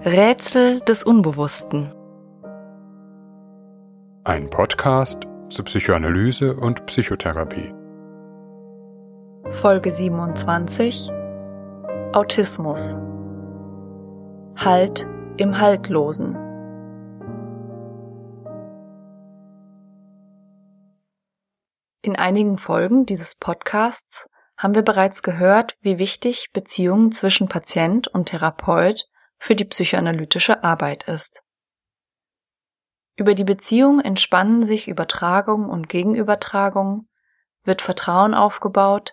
Rätsel des Unbewussten. Ein Podcast zu Psychoanalyse und Psychotherapie. Folge 27 Autismus. Halt im Haltlosen. In einigen Folgen dieses Podcasts haben wir bereits gehört, wie wichtig Beziehungen zwischen Patient und Therapeut für die psychoanalytische Arbeit ist. Über die Beziehung entspannen sich Übertragung und Gegenübertragung, wird Vertrauen aufgebaut,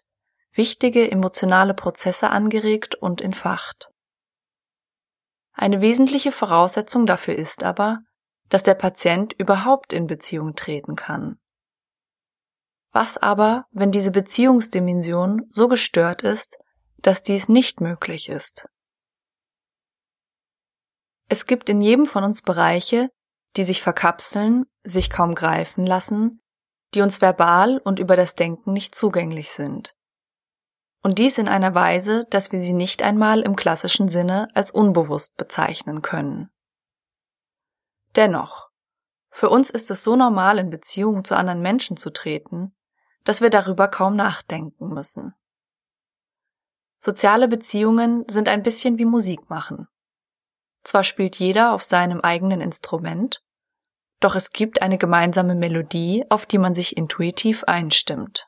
wichtige emotionale Prozesse angeregt und entfacht. Eine wesentliche Voraussetzung dafür ist aber, dass der Patient überhaupt in Beziehung treten kann. Was aber, wenn diese Beziehungsdimension so gestört ist, dass dies nicht möglich ist? Es gibt in jedem von uns Bereiche, die sich verkapseln, sich kaum greifen lassen, die uns verbal und über das Denken nicht zugänglich sind. Und dies in einer Weise, dass wir sie nicht einmal im klassischen Sinne als unbewusst bezeichnen können. Dennoch, für uns ist es so normal, in Beziehungen zu anderen Menschen zu treten, dass wir darüber kaum nachdenken müssen. Soziale Beziehungen sind ein bisschen wie Musik machen. Zwar spielt jeder auf seinem eigenen Instrument, doch es gibt eine gemeinsame Melodie, auf die man sich intuitiv einstimmt.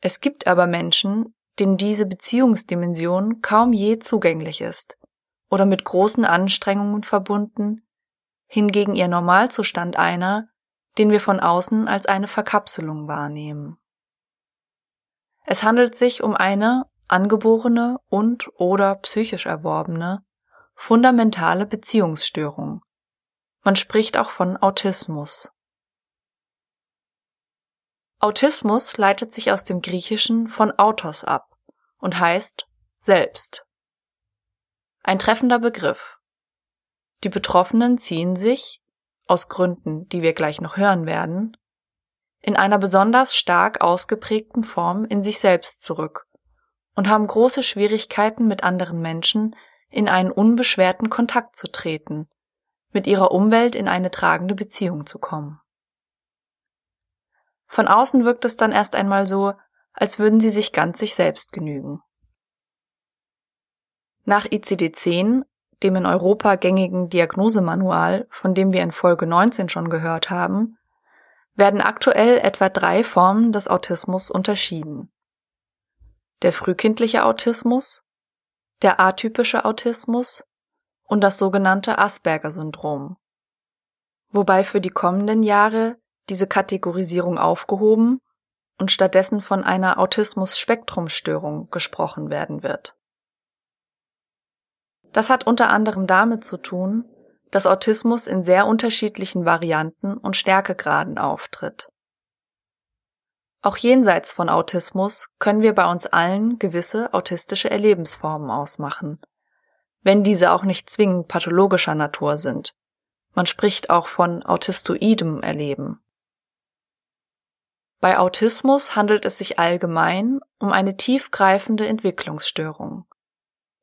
Es gibt aber Menschen, denen diese Beziehungsdimension kaum je zugänglich ist oder mit großen Anstrengungen verbunden, hingegen ihr Normalzustand einer, den wir von außen als eine Verkapselung wahrnehmen. Es handelt sich um eine angeborene und oder psychisch erworbene fundamentale Beziehungsstörung. Man spricht auch von Autismus. Autismus leitet sich aus dem Griechischen von autos ab und heißt selbst. Ein treffender Begriff. Die Betroffenen ziehen sich, aus Gründen, die wir gleich noch hören werden, in einer besonders stark ausgeprägten Form in sich selbst zurück und haben große Schwierigkeiten mit anderen Menschen in einen unbeschwerten Kontakt zu treten, mit ihrer Umwelt in eine tragende Beziehung zu kommen. Von außen wirkt es dann erst einmal so, als würden sie sich ganz sich selbst genügen. Nach ICD-10 dem in Europa gängigen Diagnosemanual, von dem wir in Folge 19 schon gehört haben, werden aktuell etwa drei Formen des Autismus unterschieden. Der frühkindliche Autismus, der atypische Autismus und das sogenannte Asperger-Syndrom. Wobei für die kommenden Jahre diese Kategorisierung aufgehoben und stattdessen von einer Autismus-Spektrumstörung gesprochen werden wird. Das hat unter anderem damit zu tun, dass Autismus in sehr unterschiedlichen Varianten und Stärkegraden auftritt. Auch jenseits von Autismus können wir bei uns allen gewisse autistische Erlebensformen ausmachen, wenn diese auch nicht zwingend pathologischer Natur sind. Man spricht auch von autistoidem Erleben. Bei Autismus handelt es sich allgemein um eine tiefgreifende Entwicklungsstörung.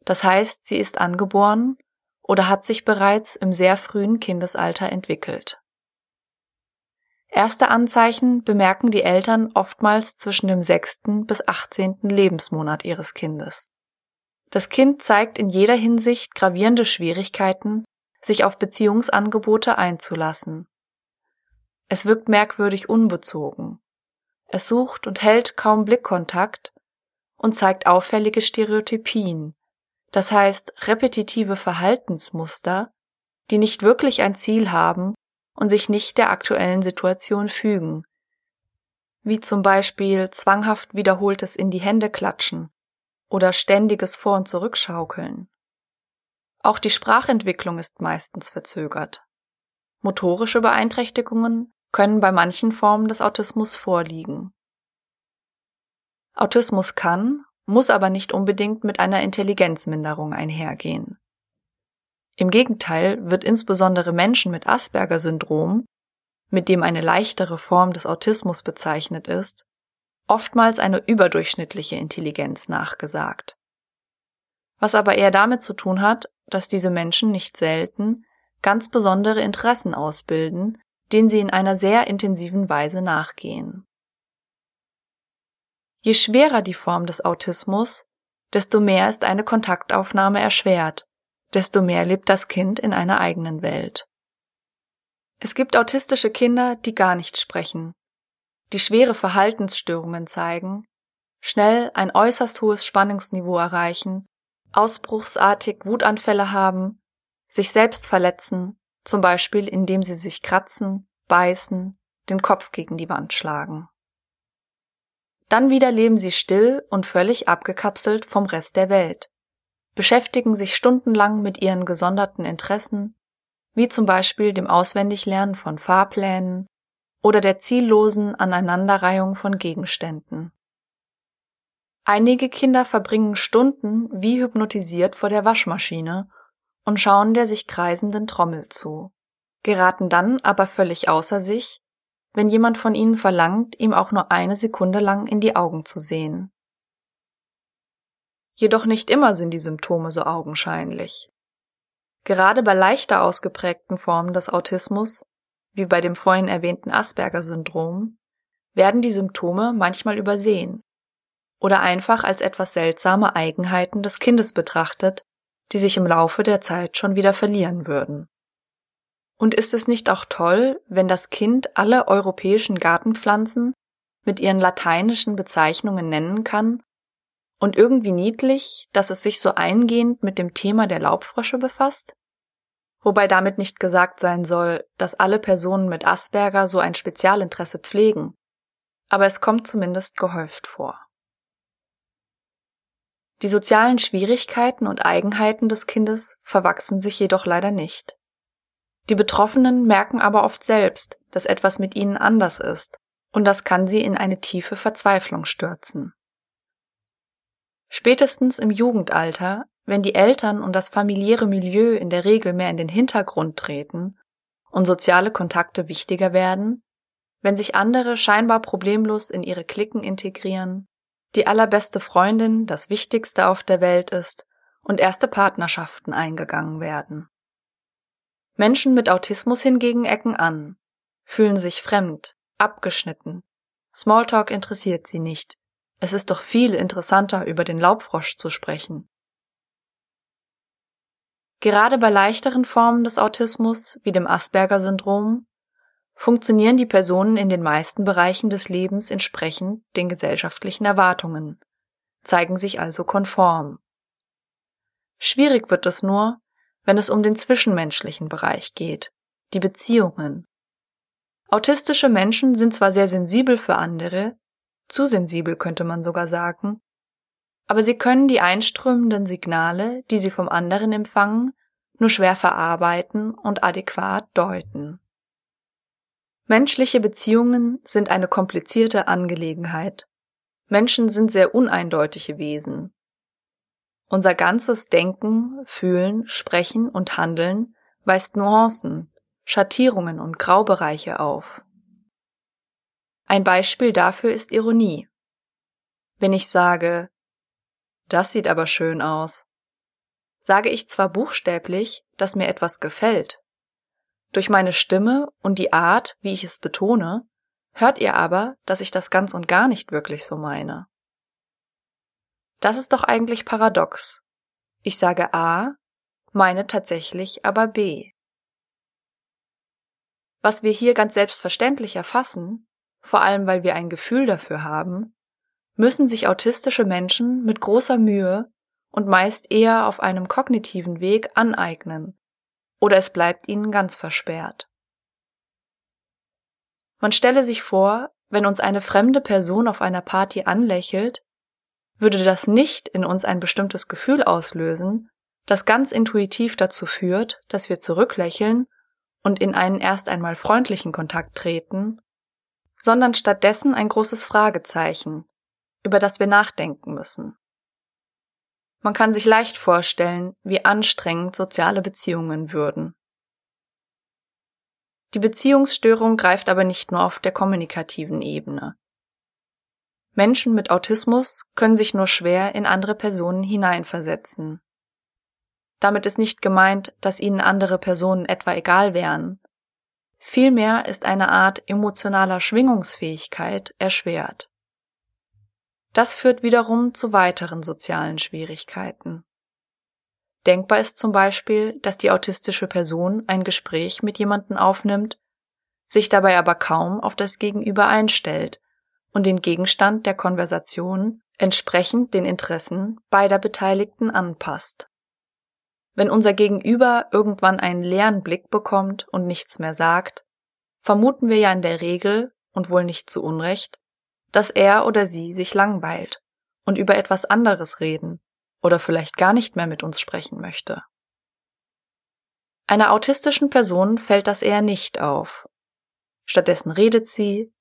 Das heißt, sie ist angeboren oder hat sich bereits im sehr frühen Kindesalter entwickelt. Erste Anzeichen bemerken die Eltern oftmals zwischen dem sechsten bis achtzehnten Lebensmonat ihres Kindes. Das Kind zeigt in jeder Hinsicht gravierende Schwierigkeiten, sich auf Beziehungsangebote einzulassen. Es wirkt merkwürdig unbezogen. Es sucht und hält kaum Blickkontakt und zeigt auffällige Stereotypien, das heißt repetitive Verhaltensmuster, die nicht wirklich ein Ziel haben und sich nicht der aktuellen Situation fügen, wie zum Beispiel zwanghaft wiederholtes in die Hände klatschen oder ständiges Vor- und Zurückschaukeln. Auch die Sprachentwicklung ist meistens verzögert. Motorische Beeinträchtigungen können bei manchen Formen des Autismus vorliegen. Autismus kann muss aber nicht unbedingt mit einer Intelligenzminderung einhergehen. Im Gegenteil wird insbesondere Menschen mit Asperger-Syndrom, mit dem eine leichtere Form des Autismus bezeichnet ist, oftmals eine überdurchschnittliche Intelligenz nachgesagt. was aber eher damit zu tun hat, dass diese Menschen nicht selten ganz besondere Interessen ausbilden, denen sie in einer sehr intensiven Weise nachgehen. Je schwerer die Form des Autismus, desto mehr ist eine Kontaktaufnahme erschwert, desto mehr lebt das Kind in einer eigenen Welt. Es gibt autistische Kinder, die gar nicht sprechen, die schwere Verhaltensstörungen zeigen, schnell ein äußerst hohes Spannungsniveau erreichen, ausbruchsartig Wutanfälle haben, sich selbst verletzen, zum Beispiel indem sie sich kratzen, beißen, den Kopf gegen die Wand schlagen. Dann wieder leben sie still und völlig abgekapselt vom Rest der Welt, beschäftigen sich stundenlang mit ihren gesonderten Interessen, wie zum Beispiel dem Auswendiglernen von Fahrplänen oder der ziellosen Aneinanderreihung von Gegenständen. Einige Kinder verbringen Stunden wie hypnotisiert vor der Waschmaschine und schauen der sich kreisenden Trommel zu, geraten dann aber völlig außer sich, wenn jemand von ihnen verlangt, ihm auch nur eine Sekunde lang in die Augen zu sehen. Jedoch nicht immer sind die Symptome so augenscheinlich. Gerade bei leichter ausgeprägten Formen des Autismus, wie bei dem vorhin erwähnten Asperger-Syndrom, werden die Symptome manchmal übersehen oder einfach als etwas seltsame Eigenheiten des Kindes betrachtet, die sich im Laufe der Zeit schon wieder verlieren würden. Und ist es nicht auch toll, wenn das Kind alle europäischen Gartenpflanzen mit ihren lateinischen Bezeichnungen nennen kann und irgendwie niedlich, dass es sich so eingehend mit dem Thema der Laubfrösche befasst? Wobei damit nicht gesagt sein soll, dass alle Personen mit Asperger so ein Spezialinteresse pflegen, aber es kommt zumindest gehäuft vor. Die sozialen Schwierigkeiten und Eigenheiten des Kindes verwachsen sich jedoch leider nicht. Die Betroffenen merken aber oft selbst, dass etwas mit ihnen anders ist, und das kann sie in eine tiefe Verzweiflung stürzen. Spätestens im Jugendalter, wenn die Eltern und das familiäre Milieu in der Regel mehr in den Hintergrund treten und soziale Kontakte wichtiger werden, wenn sich andere scheinbar problemlos in ihre Klicken integrieren, die allerbeste Freundin das Wichtigste auf der Welt ist und erste Partnerschaften eingegangen werden. Menschen mit Autismus hingegen ecken an, fühlen sich fremd, abgeschnitten. Smalltalk interessiert sie nicht. Es ist doch viel interessanter, über den Laubfrosch zu sprechen. Gerade bei leichteren Formen des Autismus, wie dem Asperger-Syndrom, funktionieren die Personen in den meisten Bereichen des Lebens entsprechend den gesellschaftlichen Erwartungen, zeigen sich also konform. Schwierig wird es nur, wenn es um den zwischenmenschlichen Bereich geht, die Beziehungen. Autistische Menschen sind zwar sehr sensibel für andere, zu sensibel könnte man sogar sagen, aber sie können die einströmenden Signale, die sie vom anderen empfangen, nur schwer verarbeiten und adäquat deuten. Menschliche Beziehungen sind eine komplizierte Angelegenheit. Menschen sind sehr uneindeutige Wesen. Unser ganzes Denken, Fühlen, Sprechen und Handeln weist Nuancen, Schattierungen und Graubereiche auf. Ein Beispiel dafür ist Ironie. Wenn ich sage, das sieht aber schön aus, sage ich zwar buchstäblich, dass mir etwas gefällt. Durch meine Stimme und die Art, wie ich es betone, hört ihr aber, dass ich das ganz und gar nicht wirklich so meine. Das ist doch eigentlich paradox. Ich sage A, meine tatsächlich aber B. Was wir hier ganz selbstverständlich erfassen, vor allem weil wir ein Gefühl dafür haben, müssen sich autistische Menschen mit großer Mühe und meist eher auf einem kognitiven Weg aneignen, oder es bleibt ihnen ganz versperrt. Man stelle sich vor, wenn uns eine fremde Person auf einer Party anlächelt, würde das nicht in uns ein bestimmtes Gefühl auslösen, das ganz intuitiv dazu führt, dass wir zurücklächeln und in einen erst einmal freundlichen Kontakt treten, sondern stattdessen ein großes Fragezeichen, über das wir nachdenken müssen. Man kann sich leicht vorstellen, wie anstrengend soziale Beziehungen würden. Die Beziehungsstörung greift aber nicht nur auf der kommunikativen Ebene. Menschen mit Autismus können sich nur schwer in andere Personen hineinversetzen, Damit ist nicht gemeint, dass ihnen andere Personen etwa egal wären. Vielmehr ist eine Art emotionaler Schwingungsfähigkeit erschwert. Das führt wiederum zu weiteren sozialen Schwierigkeiten. Denkbar ist zum Beispiel, dass die autistische Person ein Gespräch mit jemandem aufnimmt, sich dabei aber kaum auf das Gegenüber einstellt und den Gegenstand der Konversation entsprechend den Interessen beider Beteiligten anpasst. Wenn unser Gegenüber irgendwann einen leeren Blick bekommt und nichts mehr sagt, vermuten wir ja in der Regel, und wohl nicht zu Unrecht, dass er oder sie sich langweilt und über etwas anderes reden oder vielleicht gar nicht mehr mit uns sprechen möchte. Einer autistischen Person fällt das eher nicht auf. Stattdessen redet sie,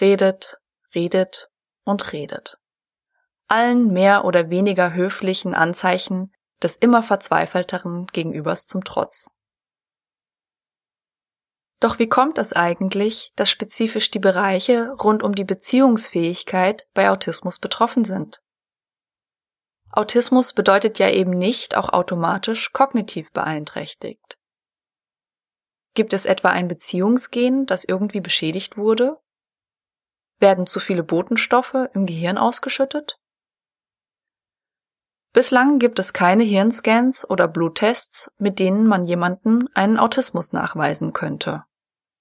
redet, redet und redet. Allen mehr oder weniger höflichen Anzeichen des immer verzweifelteren Gegenübers zum Trotz. Doch wie kommt es eigentlich, dass spezifisch die Bereiche rund um die Beziehungsfähigkeit bei Autismus betroffen sind? Autismus bedeutet ja eben nicht auch automatisch kognitiv beeinträchtigt. Gibt es etwa ein Beziehungsgen, das irgendwie beschädigt wurde? Werden zu viele Botenstoffe im Gehirn ausgeschüttet? Bislang gibt es keine Hirnscans oder Bluttests, mit denen man jemanden einen Autismus nachweisen könnte.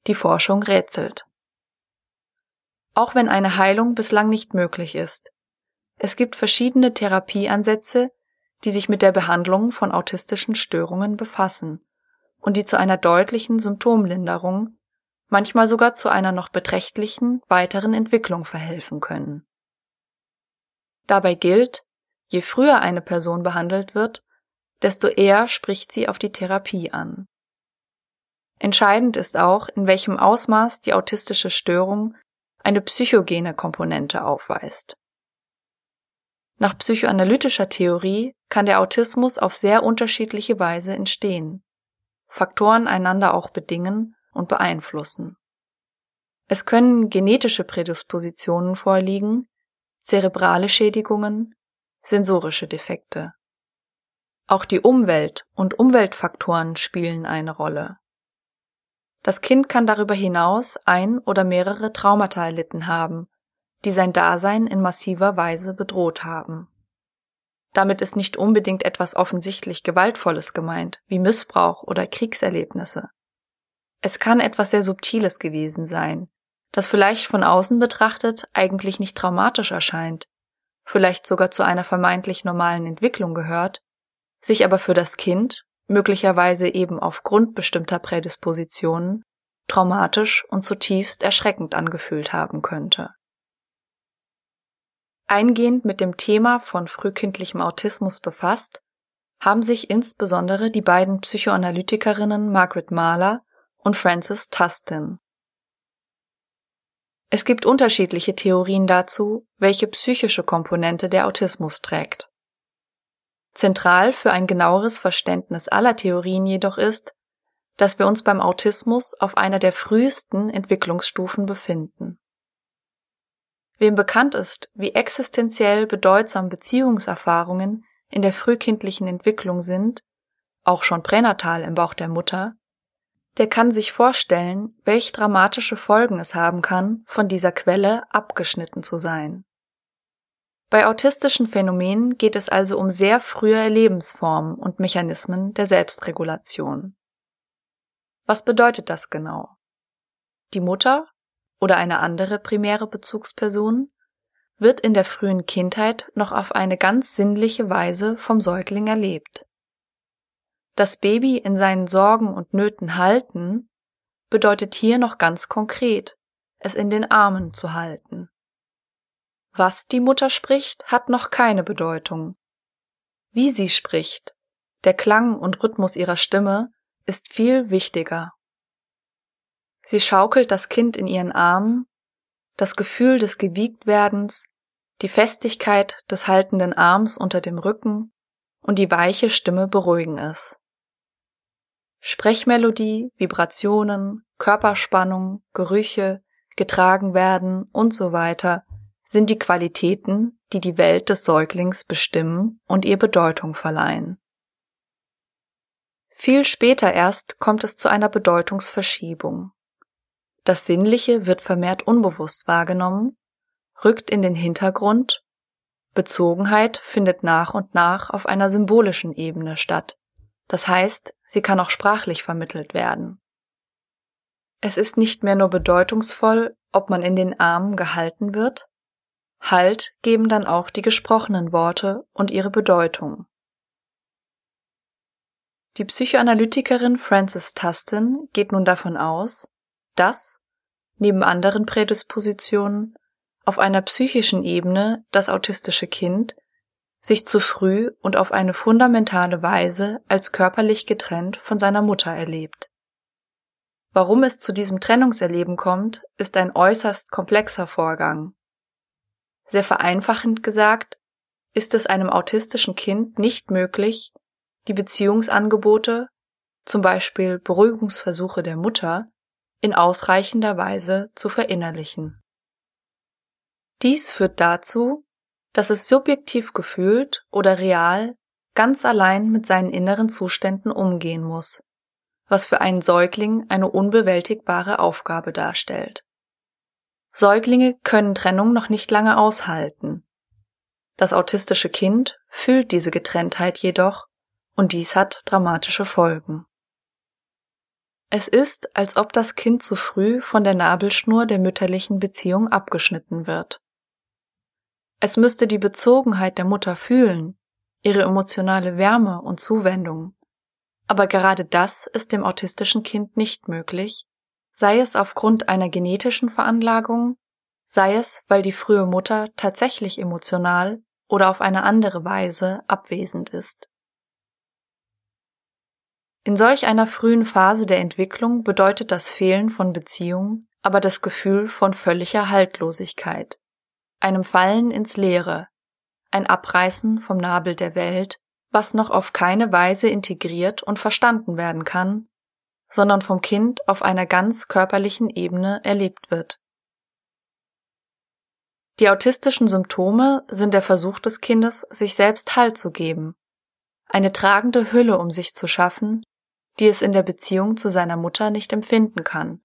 Die Forschung rätselt. Auch wenn eine Heilung bislang nicht möglich ist. Es gibt verschiedene Therapieansätze, die sich mit der Behandlung von autistischen Störungen befassen und die zu einer deutlichen Symptomlinderung, manchmal sogar zu einer noch beträchtlichen weiteren Entwicklung verhelfen können. Dabei gilt, Je früher eine Person behandelt wird, desto eher spricht sie auf die Therapie an. Entscheidend ist auch, in welchem Ausmaß die autistische Störung eine psychogene Komponente aufweist. Nach psychoanalytischer Theorie kann der Autismus auf sehr unterschiedliche Weise entstehen, Faktoren einander auch bedingen und beeinflussen. Es können genetische Prädispositionen vorliegen, zerebrale Schädigungen, sensorische Defekte. Auch die Umwelt und Umweltfaktoren spielen eine Rolle. Das Kind kann darüber hinaus ein oder mehrere Traumata erlitten haben, die sein Dasein in massiver Weise bedroht haben. Damit ist nicht unbedingt etwas offensichtlich Gewaltvolles gemeint, wie Missbrauch oder Kriegserlebnisse. Es kann etwas sehr Subtiles gewesen sein, das vielleicht von außen betrachtet eigentlich nicht traumatisch erscheint, vielleicht sogar zu einer vermeintlich normalen Entwicklung gehört, sich aber für das Kind, möglicherweise eben aufgrund bestimmter Prädispositionen, traumatisch und zutiefst erschreckend angefühlt haben könnte. Eingehend mit dem Thema von frühkindlichem Autismus befasst, haben sich insbesondere die beiden Psychoanalytikerinnen Margaret Mahler und Frances Tustin es gibt unterschiedliche Theorien dazu, welche psychische Komponente der Autismus trägt. Zentral für ein genaueres Verständnis aller Theorien jedoch ist, dass wir uns beim Autismus auf einer der frühesten Entwicklungsstufen befinden. Wem bekannt ist, wie existenziell bedeutsam Beziehungserfahrungen in der frühkindlichen Entwicklung sind, auch schon pränatal im Bauch der Mutter, der kann sich vorstellen, welch dramatische Folgen es haben kann, von dieser Quelle abgeschnitten zu sein. Bei autistischen Phänomenen geht es also um sehr frühe Lebensformen und Mechanismen der Selbstregulation. Was bedeutet das genau? Die Mutter oder eine andere primäre Bezugsperson wird in der frühen Kindheit noch auf eine ganz sinnliche Weise vom Säugling erlebt. Das Baby in seinen Sorgen und Nöten halten bedeutet hier noch ganz konkret, es in den Armen zu halten. Was die Mutter spricht, hat noch keine Bedeutung. Wie sie spricht, der Klang und Rhythmus ihrer Stimme, ist viel wichtiger. Sie schaukelt das Kind in ihren Armen, das Gefühl des Gewiegtwerdens, die Festigkeit des haltenden Arms unter dem Rücken und die weiche Stimme beruhigen es. Sprechmelodie, Vibrationen, Körperspannung, Gerüche, getragen werden und so weiter sind die Qualitäten, die die Welt des Säuglings bestimmen und ihr Bedeutung verleihen. Viel später erst kommt es zu einer Bedeutungsverschiebung. Das Sinnliche wird vermehrt unbewusst wahrgenommen, rückt in den Hintergrund, Bezogenheit findet nach und nach auf einer symbolischen Ebene statt, das heißt, sie kann auch sprachlich vermittelt werden. Es ist nicht mehr nur bedeutungsvoll, ob man in den Armen gehalten wird, Halt geben dann auch die gesprochenen Worte und ihre Bedeutung. Die Psychoanalytikerin Frances Tustin geht nun davon aus, dass, neben anderen Prädispositionen, auf einer psychischen Ebene das autistische Kind sich zu früh und auf eine fundamentale Weise als körperlich getrennt von seiner Mutter erlebt. Warum es zu diesem Trennungserleben kommt, ist ein äußerst komplexer Vorgang. Sehr vereinfachend gesagt, ist es einem autistischen Kind nicht möglich, die Beziehungsangebote, zum Beispiel Beruhigungsversuche der Mutter, in ausreichender Weise zu verinnerlichen. Dies führt dazu, dass es subjektiv gefühlt oder real ganz allein mit seinen inneren Zuständen umgehen muss, was für einen Säugling eine unbewältigbare Aufgabe darstellt. Säuglinge können Trennung noch nicht lange aushalten. Das autistische Kind fühlt diese Getrenntheit jedoch und dies hat dramatische Folgen. Es ist, als ob das Kind zu früh von der Nabelschnur der mütterlichen Beziehung abgeschnitten wird. Es müsste die Bezogenheit der Mutter fühlen, ihre emotionale Wärme und Zuwendung. Aber gerade das ist dem autistischen Kind nicht möglich, sei es aufgrund einer genetischen Veranlagung, sei es, weil die frühe Mutter tatsächlich emotional oder auf eine andere Weise abwesend ist. In solch einer frühen Phase der Entwicklung bedeutet das Fehlen von Beziehung aber das Gefühl von völliger Haltlosigkeit, einem Fallen ins Leere, ein Abreißen vom Nabel der Welt, was noch auf keine Weise integriert und verstanden werden kann, sondern vom Kind auf einer ganz körperlichen Ebene erlebt wird. Die autistischen Symptome sind der Versuch des Kindes, sich selbst Halt zu geben, eine tragende Hülle um sich zu schaffen, die es in der Beziehung zu seiner Mutter nicht empfinden kann.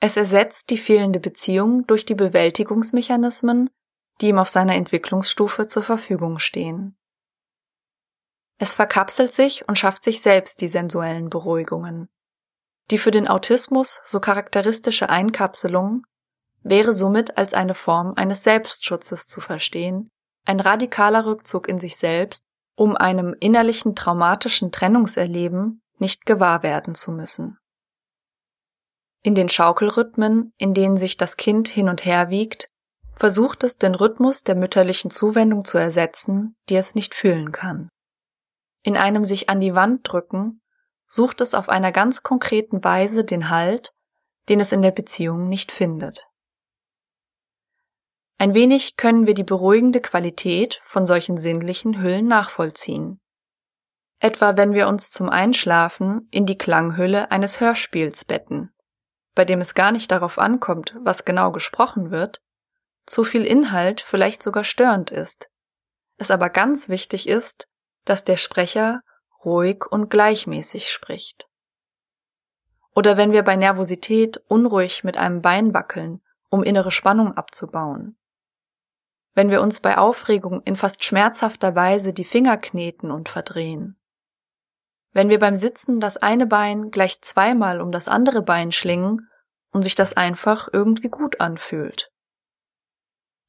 Es ersetzt die fehlende Beziehung durch die Bewältigungsmechanismen, die ihm auf seiner Entwicklungsstufe zur Verfügung stehen. Es verkapselt sich und schafft sich selbst die sensuellen Beruhigungen. Die für den Autismus so charakteristische Einkapselung wäre somit als eine Form eines Selbstschutzes zu verstehen, ein radikaler Rückzug in sich selbst, um einem innerlichen traumatischen Trennungserleben nicht gewahr werden zu müssen. In den Schaukelrhythmen, in denen sich das Kind hin und her wiegt, versucht es den Rhythmus der mütterlichen Zuwendung zu ersetzen, die es nicht fühlen kann. In einem sich an die Wand drücken, sucht es auf einer ganz konkreten Weise den Halt, den es in der Beziehung nicht findet. Ein wenig können wir die beruhigende Qualität von solchen sinnlichen Hüllen nachvollziehen etwa wenn wir uns zum Einschlafen in die Klanghülle eines Hörspiels betten, bei dem es gar nicht darauf ankommt, was genau gesprochen wird, zu viel Inhalt vielleicht sogar störend ist, es aber ganz wichtig ist, dass der Sprecher ruhig und gleichmäßig spricht. Oder wenn wir bei Nervosität unruhig mit einem Bein wackeln, um innere Spannung abzubauen. Wenn wir uns bei Aufregung in fast schmerzhafter Weise die Finger kneten und verdrehen wenn wir beim Sitzen das eine Bein gleich zweimal um das andere Bein schlingen und sich das einfach irgendwie gut anfühlt.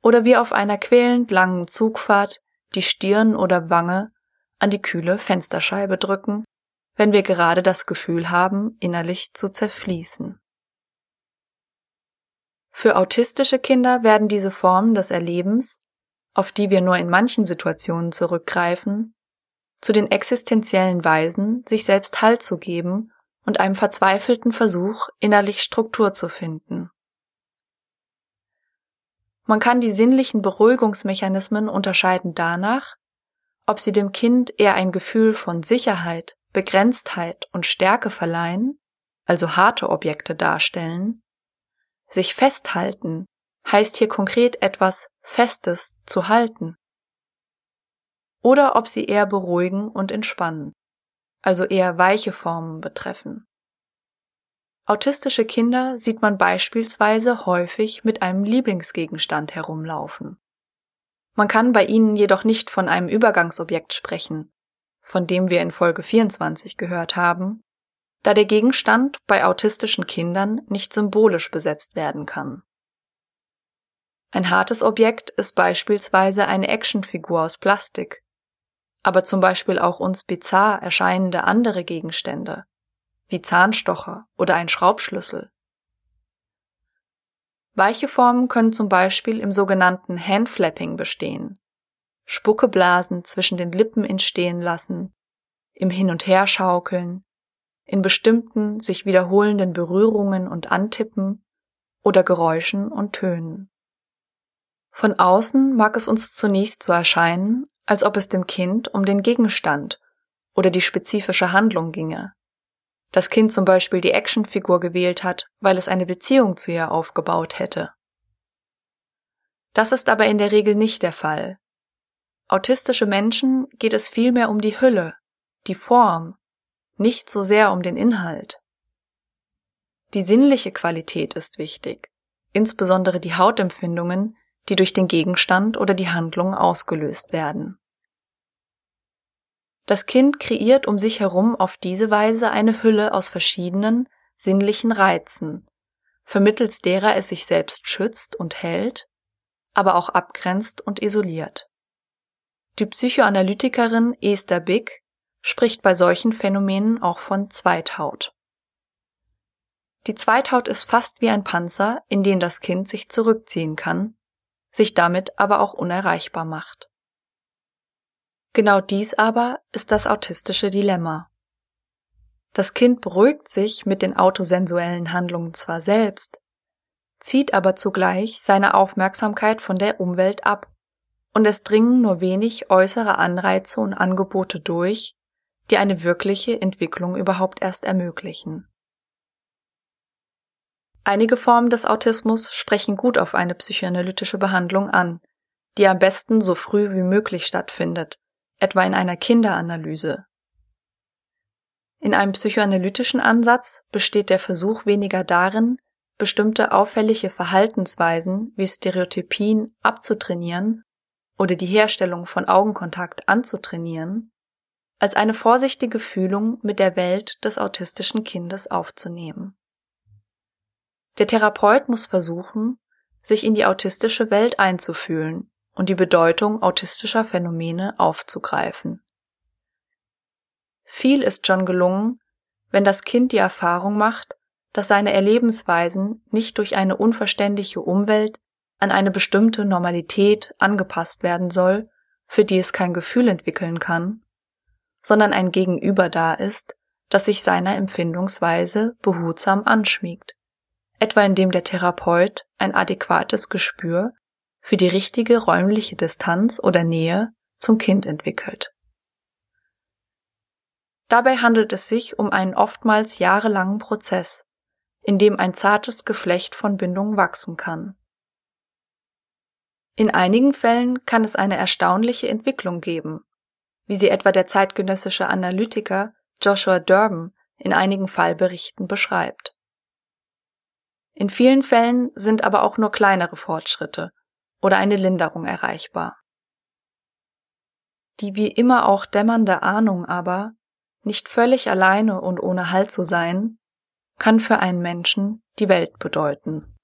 Oder wir auf einer quälend langen Zugfahrt die Stirn oder Wange an die kühle Fensterscheibe drücken, wenn wir gerade das Gefühl haben, innerlich zu zerfließen. Für autistische Kinder werden diese Formen des Erlebens, auf die wir nur in manchen Situationen zurückgreifen, zu den existenziellen Weisen, sich selbst Halt zu geben und einem verzweifelten Versuch, innerlich Struktur zu finden. Man kann die sinnlichen Beruhigungsmechanismen unterscheiden danach, ob sie dem Kind eher ein Gefühl von Sicherheit, Begrenztheit und Stärke verleihen, also harte Objekte darstellen. Sich festhalten heißt hier konkret etwas Festes zu halten oder ob sie eher beruhigen und entspannen, also eher weiche Formen betreffen. Autistische Kinder sieht man beispielsweise häufig mit einem Lieblingsgegenstand herumlaufen. Man kann bei ihnen jedoch nicht von einem Übergangsobjekt sprechen, von dem wir in Folge 24 gehört haben, da der Gegenstand bei autistischen Kindern nicht symbolisch besetzt werden kann. Ein hartes Objekt ist beispielsweise eine Actionfigur aus Plastik, aber zum Beispiel auch uns bizarr erscheinende andere Gegenstände, wie Zahnstocher oder ein Schraubschlüssel. Weiche Formen können zum Beispiel im sogenannten Handflapping bestehen, Spuckeblasen zwischen den Lippen entstehen lassen, im Hin- und Herschaukeln, in bestimmten sich wiederholenden Berührungen und Antippen oder Geräuschen und Tönen. Von außen mag es uns zunächst so erscheinen, als ob es dem Kind um den Gegenstand oder die spezifische Handlung ginge. Das Kind zum Beispiel die Actionfigur gewählt hat, weil es eine Beziehung zu ihr aufgebaut hätte. Das ist aber in der Regel nicht der Fall. Autistische Menschen geht es vielmehr um die Hülle, die Form, nicht so sehr um den Inhalt. Die sinnliche Qualität ist wichtig, insbesondere die Hautempfindungen, die durch den Gegenstand oder die Handlung ausgelöst werden. Das Kind kreiert um sich herum auf diese Weise eine Hülle aus verschiedenen sinnlichen Reizen, vermittels derer es sich selbst schützt und hält, aber auch abgrenzt und isoliert. Die Psychoanalytikerin Esther Bick spricht bei solchen Phänomenen auch von Zweithaut. Die Zweithaut ist fast wie ein Panzer, in den das Kind sich zurückziehen kann, sich damit aber auch unerreichbar macht. Genau dies aber ist das autistische Dilemma. Das Kind beruhigt sich mit den autosensuellen Handlungen zwar selbst, zieht aber zugleich seine Aufmerksamkeit von der Umwelt ab, und es dringen nur wenig äußere Anreize und Angebote durch, die eine wirkliche Entwicklung überhaupt erst ermöglichen. Einige Formen des Autismus sprechen gut auf eine psychoanalytische Behandlung an, die am besten so früh wie möglich stattfindet, etwa in einer Kinderanalyse. In einem psychoanalytischen Ansatz besteht der Versuch weniger darin, bestimmte auffällige Verhaltensweisen wie Stereotypien abzutrainieren oder die Herstellung von Augenkontakt anzutrainieren, als eine vorsichtige Fühlung mit der Welt des autistischen Kindes aufzunehmen. Der Therapeut muss versuchen, sich in die autistische Welt einzufühlen und die Bedeutung autistischer Phänomene aufzugreifen. Viel ist schon gelungen, wenn das Kind die Erfahrung macht, dass seine Erlebensweisen nicht durch eine unverständliche Umwelt an eine bestimmte Normalität angepasst werden soll, für die es kein Gefühl entwickeln kann, sondern ein Gegenüber da ist, das sich seiner Empfindungsweise behutsam anschmiegt etwa indem der Therapeut ein adäquates Gespür für die richtige räumliche Distanz oder Nähe zum Kind entwickelt. Dabei handelt es sich um einen oftmals jahrelangen Prozess, in dem ein zartes Geflecht von Bindung wachsen kann. In einigen Fällen kann es eine erstaunliche Entwicklung geben, wie sie etwa der zeitgenössische Analytiker Joshua Durban in einigen Fallberichten beschreibt. In vielen Fällen sind aber auch nur kleinere Fortschritte oder eine Linderung erreichbar. Die wie immer auch dämmernde Ahnung aber, nicht völlig alleine und ohne Halt zu sein, kann für einen Menschen die Welt bedeuten.